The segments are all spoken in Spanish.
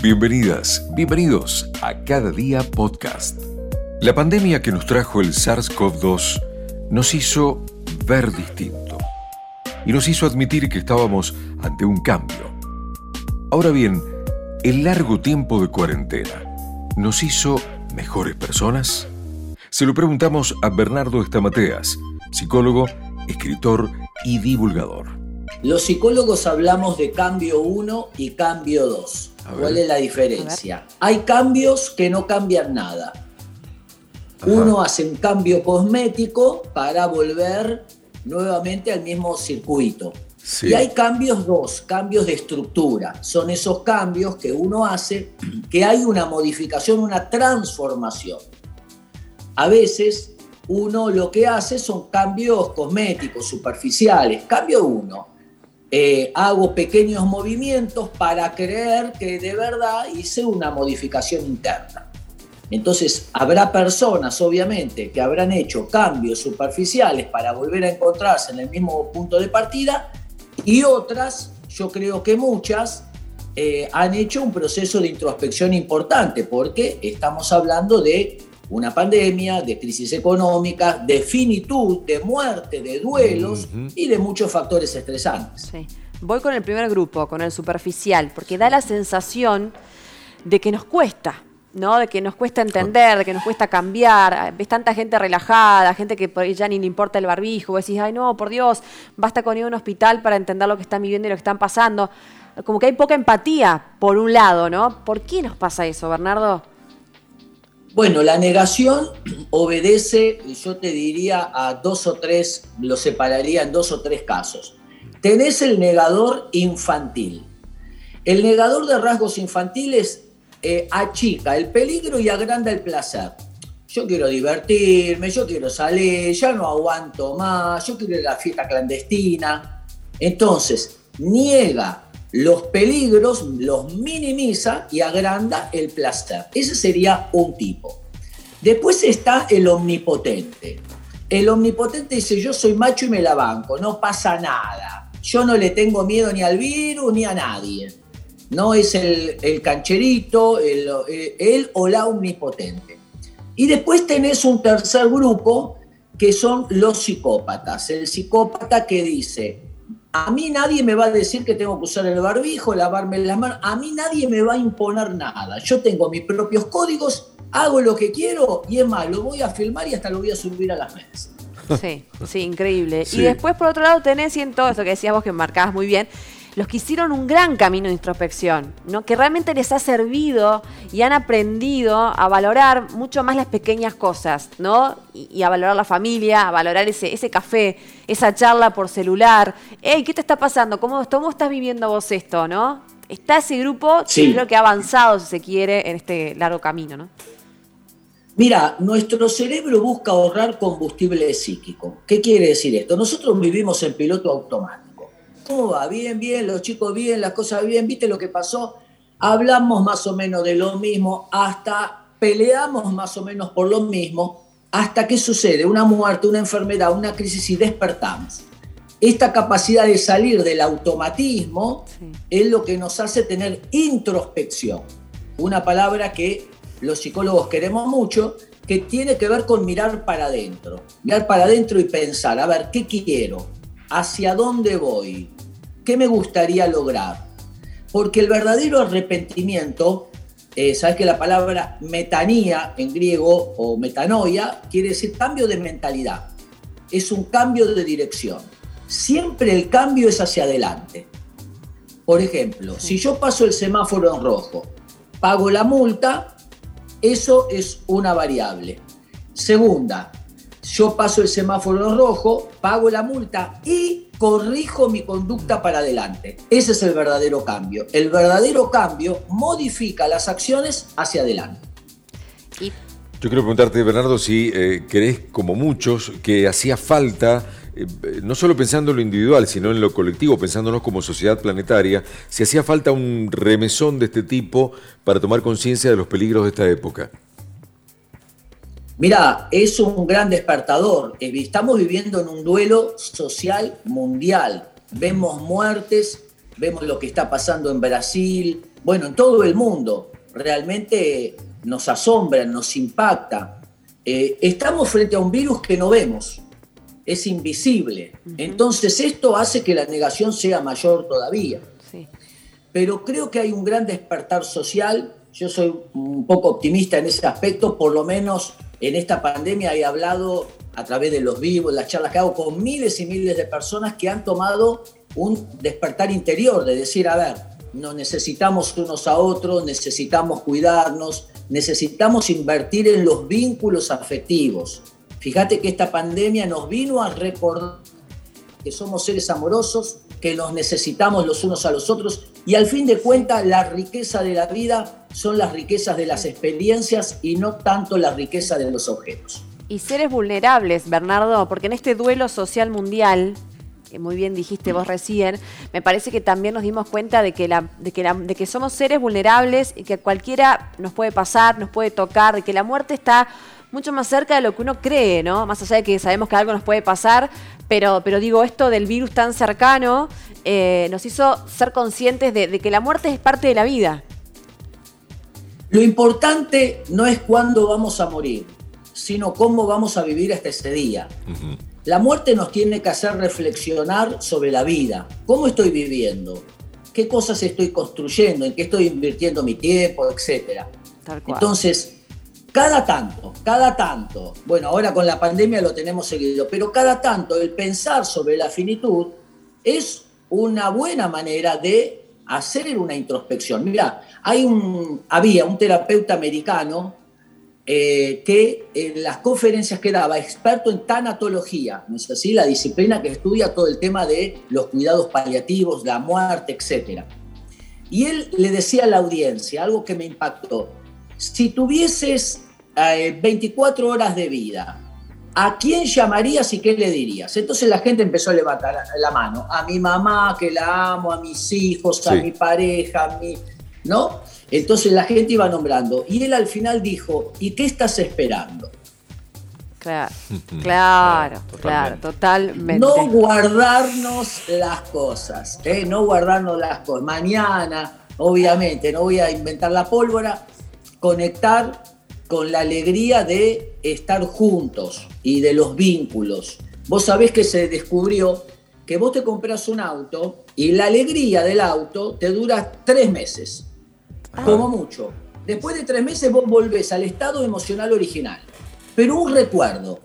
Bienvenidas, bienvenidos a Cada Día Podcast. La pandemia que nos trajo el SARS-CoV-2 nos hizo ver distinto y nos hizo admitir que estábamos ante un cambio. Ahora bien, el largo tiempo de cuarentena nos hizo mejores personas. Se lo preguntamos a Bernardo Estamateas, psicólogo, escritor y divulgador. Los psicólogos hablamos de cambio 1 y cambio 2. ¿Cuál es la diferencia? Hay cambios que no cambian nada. Uno hace un cambio cosmético para volver nuevamente al mismo circuito. Y hay cambios dos, cambios de estructura. Son esos cambios que uno hace, que hay una modificación, una transformación. A veces uno lo que hace son cambios cosméticos, superficiales. Cambio uno, eh, hago pequeños movimientos para creer que de verdad hice una modificación interna. Entonces, habrá personas, obviamente, que habrán hecho cambios superficiales para volver a encontrarse en el mismo punto de partida y otras, yo creo que muchas, eh, han hecho un proceso de introspección importante porque estamos hablando de una pandemia, de crisis económica, de finitud, de muerte, de duelos y de muchos factores estresantes. Voy con el primer grupo, con el superficial, porque da la sensación de que nos cuesta, ¿no? De que nos cuesta entender, de que nos cuesta cambiar. Ves tanta gente relajada, gente que por ya ni le importa el barbijo, vos decís, ay no, por Dios, basta con ir a un hospital para entender lo que están viviendo y lo que están pasando. Como que hay poca empatía, por un lado, ¿no? ¿Por qué nos pasa eso, Bernardo? Bueno, la negación obedece, yo te diría, a dos o tres, lo separaría en dos o tres casos. Tenés el negador infantil. El negador de rasgos infantiles eh, achica el peligro y agranda el placer. Yo quiero divertirme, yo quiero salir, ya no aguanto más, yo quiero ir a la fiesta clandestina. Entonces, niega los peligros los minimiza y agranda el placer. Ese sería un tipo. Después está el omnipotente. El omnipotente dice, yo soy macho y me la banco, no pasa nada. Yo no le tengo miedo ni al virus ni a nadie. No es el, cancherito, el, el o la omnipotente. Y después tenés un tercer grupo que son los psicópatas. El psicópata que dice, a mí nadie me va a decir que tengo que usar el barbijo, lavarme las manos. A mí nadie me va a imponer nada. Yo tengo mis propios códigos, hago lo que quiero y es más, lo voy a filmar y hasta lo voy a subir a las redes. Sí, sí, increíble. Y después, por otro lado, tenés y en todo esto que decías vos que marcabas muy bien, los que hicieron un gran camino de introspección, ¿no? que realmente les ha servido y han aprendido a valorar mucho más las pequeñas cosas, ¿no? Y, a valorar la familia, a valorar ese, ese café, esa charla por celular. Hey, ¿qué te está pasando? ¿Cómo, ¿Cómo estás viviendo vos esto? ¿no? Está ese grupo, sí. creo que ha avanzado, si se quiere, en este largo camino, ¿no? Mira, nuestro cerebro busca ahorrar combustible psíquico. ¿Qué quiere decir esto? Nosotros vivimos en piloto automático. ¿Cómo va? Bien, bien, los chicos bien, las cosas bien, ¿viste lo que pasó? Hablamos más o menos de lo mismo, hasta peleamos más o menos por lo mismo, hasta que sucede una muerte, una enfermedad, una crisis y despertamos. Esta capacidad de salir del automatismo es lo que nos hace tener introspección. Una palabra que los psicólogos queremos mucho, que tiene que ver con mirar para adentro. Mirar para adentro y pensar, a ver, ¿qué quiero? ¿Hacia dónde voy? ¿Qué me gustaría lograr? Porque el verdadero arrepentimiento, eh, sabes que la palabra metanía en griego o metanoia quiere decir cambio de mentalidad. Es un cambio de dirección. Siempre el cambio es hacia adelante. Por ejemplo, si yo paso el semáforo en rojo, pago la multa, eso es una variable. Segunda, yo paso el semáforo en rojo, pago la multa y corrijo mi conducta para adelante. Ese es el verdadero cambio. El verdadero cambio modifica las acciones hacia adelante. Yo quiero preguntarte, Bernardo, si eh, crees, como muchos, que hacía falta, eh, no solo pensando en lo individual, sino en lo colectivo, pensándonos como sociedad planetaria, si hacía falta un remesón de este tipo para tomar conciencia de los peligros de esta época. Mira, es un gran despertador. Eh, estamos viviendo en un duelo social mundial. Vemos muertes, vemos lo que está pasando en Brasil, bueno, en todo el mundo, realmente nos asombra, nos impacta. Eh, estamos frente a un virus que no vemos, es invisible. Entonces esto hace que la negación sea mayor todavía. Pero creo que hay un gran despertar social. Yo soy un poco optimista en ese aspecto, por lo menos en esta pandemia he hablado a través de los vivos, las charlas que hago con miles y miles de personas que han tomado un despertar interior, de decir, a ver, nos necesitamos unos a otros, necesitamos cuidarnos, necesitamos invertir en los vínculos afectivos. Fíjate que esta pandemia nos vino a recordar que somos seres amorosos, que nos necesitamos los unos a los otros y al fin de cuentas la riqueza de la vida son las riquezas de las experiencias y no tanto la riqueza de los objetos. Y seres vulnerables, Bernardo, porque en este duelo social mundial, que muy bien dijiste vos recién, me parece que también nos dimos cuenta de que, de que somos seres vulnerables y que cualquiera nos puede pasar, nos puede tocar, de que la muerte está mucho más cerca de lo que uno cree, ¿no? Más allá de que sabemos que algo nos puede pasar, pero, pero digo, esto del virus tan cercano eh, nos hizo ser conscientes de, que la muerte es parte de la vida. Lo importante no es cuándo vamos a morir, sino cómo vamos a vivir hasta ese día. La muerte nos tiene que hacer reflexionar sobre la vida. ¿Cómo estoy viviendo? ¿Qué cosas estoy construyendo? ¿En qué estoy invirtiendo mi tiempo? Etcétera. Entonces, cada tanto, cada tanto, bueno, ahora con la pandemia lo tenemos seguido, pero cada tanto el pensar sobre la finitud es una buena manera de hacer una introspección. Mira, hay un, había un terapeuta americano eh, que en las conferencias que daba, experto en tanatología, ¿no es así? La disciplina que estudia todo el tema de los cuidados paliativos, la muerte, etc. Y él le decía a la audiencia algo que me impactó si tuvieses 24 eh, horas de vida, ¿a quién llamarías y qué le dirías? Entonces la gente empezó a levantar la mano. A mi mamá, que la amo, a mis hijos, a mi pareja, a mi... ¿No? Entonces la gente iba nombrando. Y él al final dijo, ¿y qué estás esperando? Claro, claro, claro, totalmente. No guardarnos las cosas, ¿eh? no guardarnos las cosas. Mañana, obviamente, no voy a inventar la pólvora, conectar con la alegría de estar juntos y de los vínculos. Vos sabés que se descubrió que vos te compras un auto y la alegría del auto te dura tres meses, ah. como mucho. Después de tres meses vos volvés al estado emocional original. Pero un recuerdo,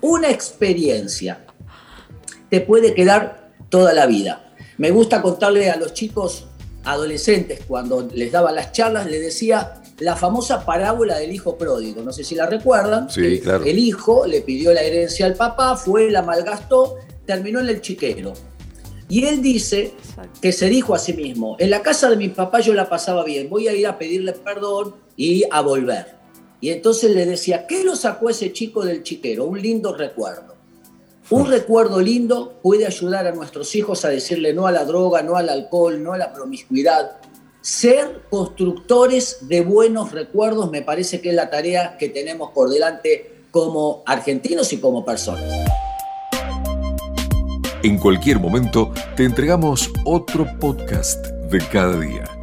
una experiencia, te puede quedar toda la vida. Me gusta contarle a los chicos adolescentes cuando les daba las charlas, les decía, la famosa parábola del hijo pródigo. No sé si la recuerdan. Sí, claro. El hijo le pidió la herencia al papá, fue, la malgastó, terminó en el chiquero. Y él dice que se dijo a sí mismo, en la casa de mi papá yo la pasaba bien, voy a ir a pedirle perdón y a volver. Y entonces le decía, ¿qué lo sacó ese chico del chiquero? Un lindo recuerdo. Un recuerdo lindo puede ayudar a nuestros hijos a decirle no a la droga, no al alcohol, no a la promiscuidad, ser constructores de buenos recuerdos me parece que es la tarea que tenemos por delante como argentinos y como personas. En cualquier momento te entregamos otro podcast de cada día.